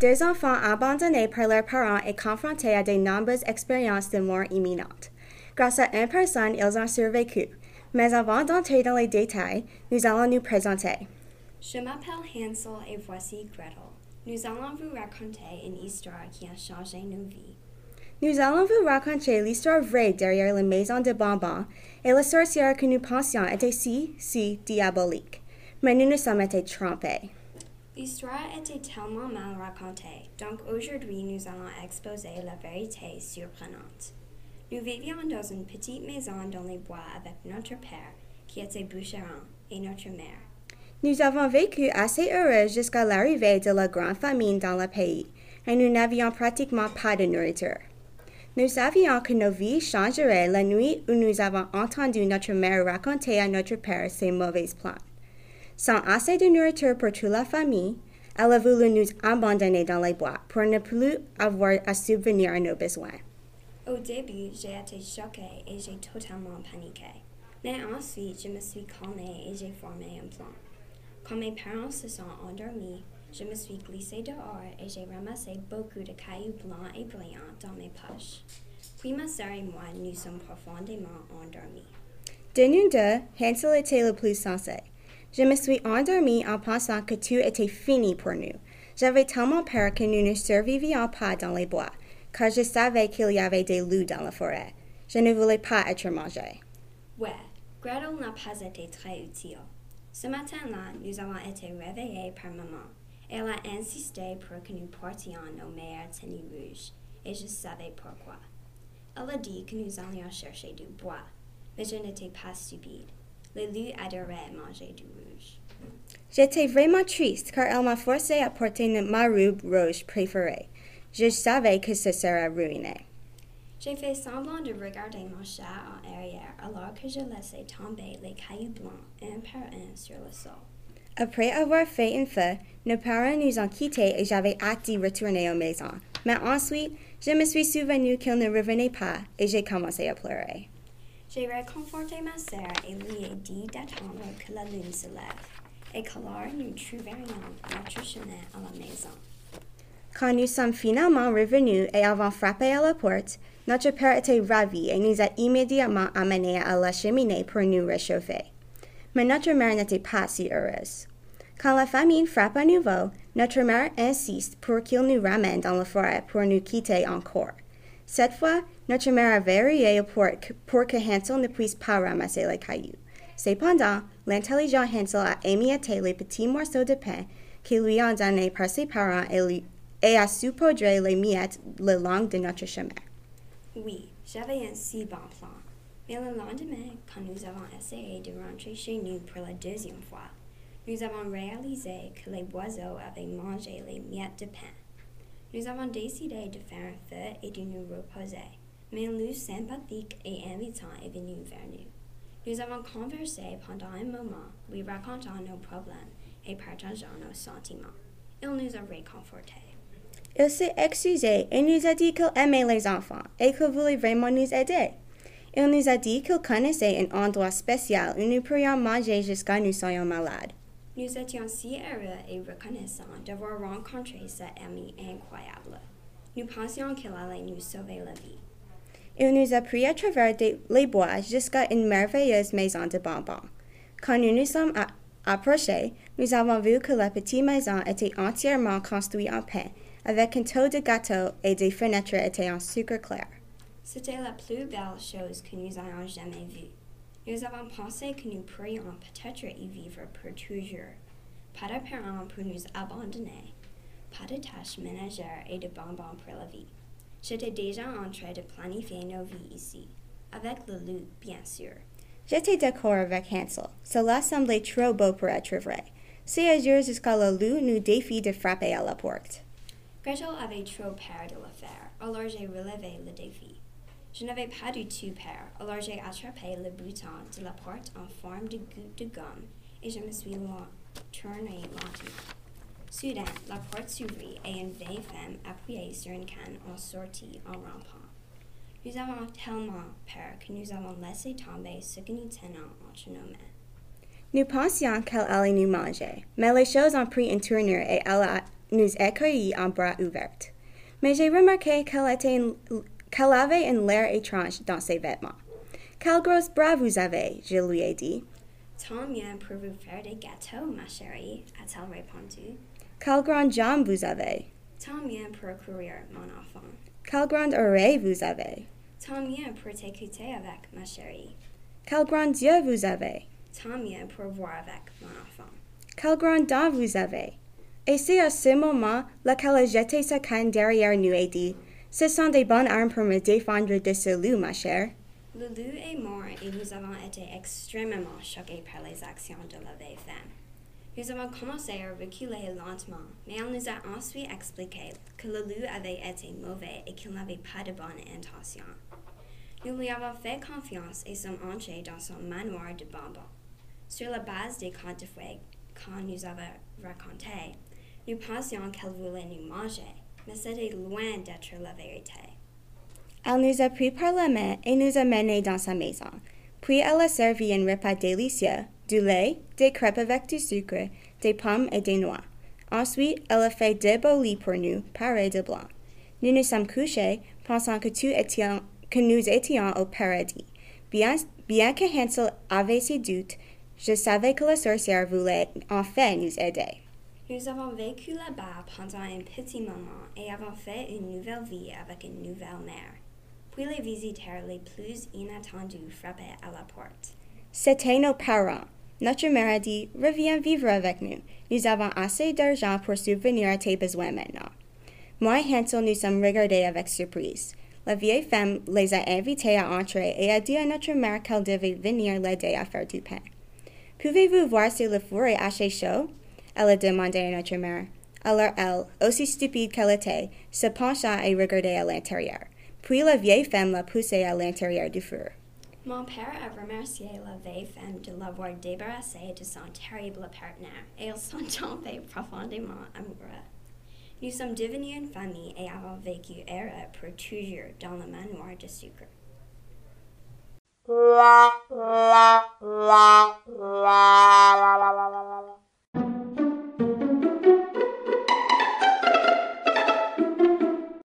deux enfants abandonnés par leurs parents et confrontés à de nombreuses expériences de mort imminente? Grâce à une personne, ils ont survécu. Mais avant d'entrer dans les détails, nous allons nous présenter. Je m'appelle Hansel et voici Gretel. Nous allons vous raconter une histoire qui a changé nos vies. Nous allons vous raconter l'histoire vraie derrière la maison de bonbons et la sorcière que nous pensions était si, si diabolique. Mais nous nous sommes été trompés. L'histoire était tellement mal racontée, donc aujourd'hui nous allons exposer la vérité surprenante. Nous vivions dans une petite maison dans les bois avec notre père, qui était boucheron, et notre mère. Nous avons vécu assez heureux jusqu'à l'arrivée de la grande famine dans le pays, et nous n'avions pratiquement pas de nourriture. Nous savions que nos vies changeraient la nuit où nous avons entendu notre mère raconter à notre père ses mauvais plans. Sans assez de nourriture pour toute la famille, elle a voulu nous abandonner dans les bois pour ne plus avoir à subvenir à nos besoins. Au début, j'ai été choquée et j'ai totalement paniqué. Mais ensuite, je me suis calmée et j'ai formé un plan. Quand mes parents se sont endormis, je me suis glissée dehors et j'ai ramassé beaucoup de cailloux blancs et brillants dans mes poches. Puis ma sœur et moi nous sommes profondément endormis. De nous deux, Hansel était le plus sensé. Je me suis endormie en pensant que tout était fini pour nous. J'avais tellement peur que nous ne survivions pas dans les bois, car je savais qu'il y avait des loups dans la forêt. Je ne voulais pas être mangée. Ouais, Gretel n'a pas été très utile. Ce matin-là, nous avons été réveillés par maman. Elle a insisté pour que nous portions nos meilleures tenues rouges, et je savais pourquoi. Elle a dit que nous allions chercher du bois, mais je n'étais pas stupide. Les loups adoraient manger du rouge. J'étais vraiment triste car elle m'a forcé à porter ma robe rouge préférée. Je savais que ce serait ruiné. J'ai fait semblant de regarder mon chat en arrière alors que je laissais tomber les cailloux blancs un par un sur le sol. Après avoir fait un feu, nos parents nous ont quittés et j'avais hâte d'y retourner aux maisons. Mais ensuite, je me suis souvenu qu'ils ne revenaient pas et j'ai commencé à pleurer. J'ai réconforté ma sœur et lui ai dit d'attendre que la lune se lève et qu'alors nous trouverions notre chemin à la maison. Quand nous sommes finalement revenus et avons frappé à la porte, notre père était ravi et nous a immédiatement amenés à la cheminée pour nous réchauffer. Mais notre mère n'était pas si heureuse. Quand la famine frappe à nouveau, notre mère insiste pour qu'il nous ramène dans la forêt pour nous quitter encore. Cette fois, notre mère a porte pour que Hansel ne puisse pas ramasser les cailloux. Cependant, l'intelligent Hansel a émietté les petits morceaux de pain qui lui ont donnés par ses parents et a saupoudré les miettes le long de notre chemin. Oui, j'avais un si bon plan. Mais le lendemain, quand nous avons essayé de rentrer chez nous pour la deuxième fois, nous avons réalisé que les oiseaux avaient mangé les miettes de pain. Nous avons décidé de faire un feu et de nous reposer, mais un loup sympathique et invitant est venu vers nous. Nous avons conversé pendant un moment, lui racontant nos problèmes et partageant nos sentiments. Il nous a réconfortés. Il s'est excusé et nous a dit qu'il aimait les enfants et qu'il voulait vraiment nous aider. Il nous a dit qu'il connaissait un endroit spécial où nous pourrions manger jusqu'à nous soyons malades. Nous étions si heureux et reconnaissants d'avoir rencontré cet ami incroyable. Nous pensions qu'il allait nous sauver la vie. Il nous a pris à travers des- les bois jusqu'à une merveilleuse maison de bonbons. Quand nous nous sommes approchés, nous avons vu que la petite maison était entièrement construite en pain, avec un toit de gâteau et des fenêtres étaient en sucre clair. C'était la plus belle chose que nous ayons jamais vue. Nous avons pensé que nous pourrions peut-être y vivre pour toujours. Pas de parents pour nous abandonner. Pas de tâches ménagères et de bonbons pour la vie. J'étais déjà en train de planifier nos vies ici. Avec le loup, bien sûr. J'étais d'accord avec Hansel. Cela semblait trop beau pour être vrai. C'est à jour jusqu'à le loup nous défie de frapper à la porte. Gretel avait trop peur de le faire, alors j'ai relevé le défi. Je n'avais pas du tout peur, alors j'ai attrapé le bouton de la porte en forme de goutte de gomme et je me suis tournée lentement. Soudain, la porte s'ouvrit et une vieille femme appuyée sur une canne en sortit en rampant. Nous avons tellement peur que nous avons laissé tomber ce que nous tenons entre nos mains. Nous pensions qu'elle allait nous manger, mais les choses ont pris une tournure et elle a nous accueillit en bras ouverts. Mais j'ai remarqué qu'elle était qu'elle avait l'air étrange dans ses vêtements. Quels gros bras vous avez, je lui ai dit. Tant mieux pour vous faire des gâteaux, ma chérie, a-t-elle répondu. Quelles grandes jambes vous avez. Tant mieux pour courir, mon enfant. Quelles grandes oreilles vous avez. Tant mieux pour t'écouter avec, ma chérie. Quels grands yeux vous avez. Tant mieux pour voir avec, mon enfant. Quelles grandes dents vous avez. Et c'est à ce moment qu'elle a jeté sa canne derrière nous et dit Ce sont des bonnes armes pour me défendre de ce loup, ma chère. Le loup est mort et nous avons été extrêmement choqués par les actions de la vieille femme. Nous avons commencé à reculer lentement, mais elle nous a ensuite expliqué que le loup avait été mauvais et qu'il n'avait pas de bonnes intentions. Nous lui avons fait confiance et sommes entrés dans son manoir de bonbons. Sur la base des contes de fées qu'on nous avait racontés, nous pensions qu'elle voulait nous manger, mais c'était loin d'être la vérité. Elle nous a pris par la main et nous a menés dans sa maison. Puis elle a servi un repas délicieux, du lait, des crêpes avec du sucre, des pommes et des noix. Ensuite, elle a fait deux beaux lits pour nous, parés de blanc. Nous nous sommes couchés, pensant que, nous étions au paradis. Bien, bien que Hansel avait ses doutes, je savais que la sorcière voulait enfin nous aider. Nous avons vécu là-bas pendant un petit moment et avons fait une nouvelle vie avec une nouvelle mère. Puis les visiteurs les plus inattendus frappaient à la porte. C'était nos parents. Notre mère a dit Reviens vivre avec nous. Nous avons assez d'argent pour subvenir à tes besoins maintenant. Moi et Hansel nous sommes regardés avec surprise. La vieille femme les a invités à entrer et a dit à notre mère qu'elle devait venir l'aider à faire du pain. Pouvez-vous voir si le four est assez chaud? Elle a demandé à notre mère. Alors elle, aussi stupide qu'elle était, se pencha et regardait à l'intérieur. Puis la vieille femme l'a poussée à l'intérieur du four. Mon père a remercié la vieille femme de l'avoir débarrassé de son terrible partenaire et ils sont tombés profondément amoureux. Nous sommes devenus une famille et avons vécu heureux pour toujours dans le manoir de sucre. la la la la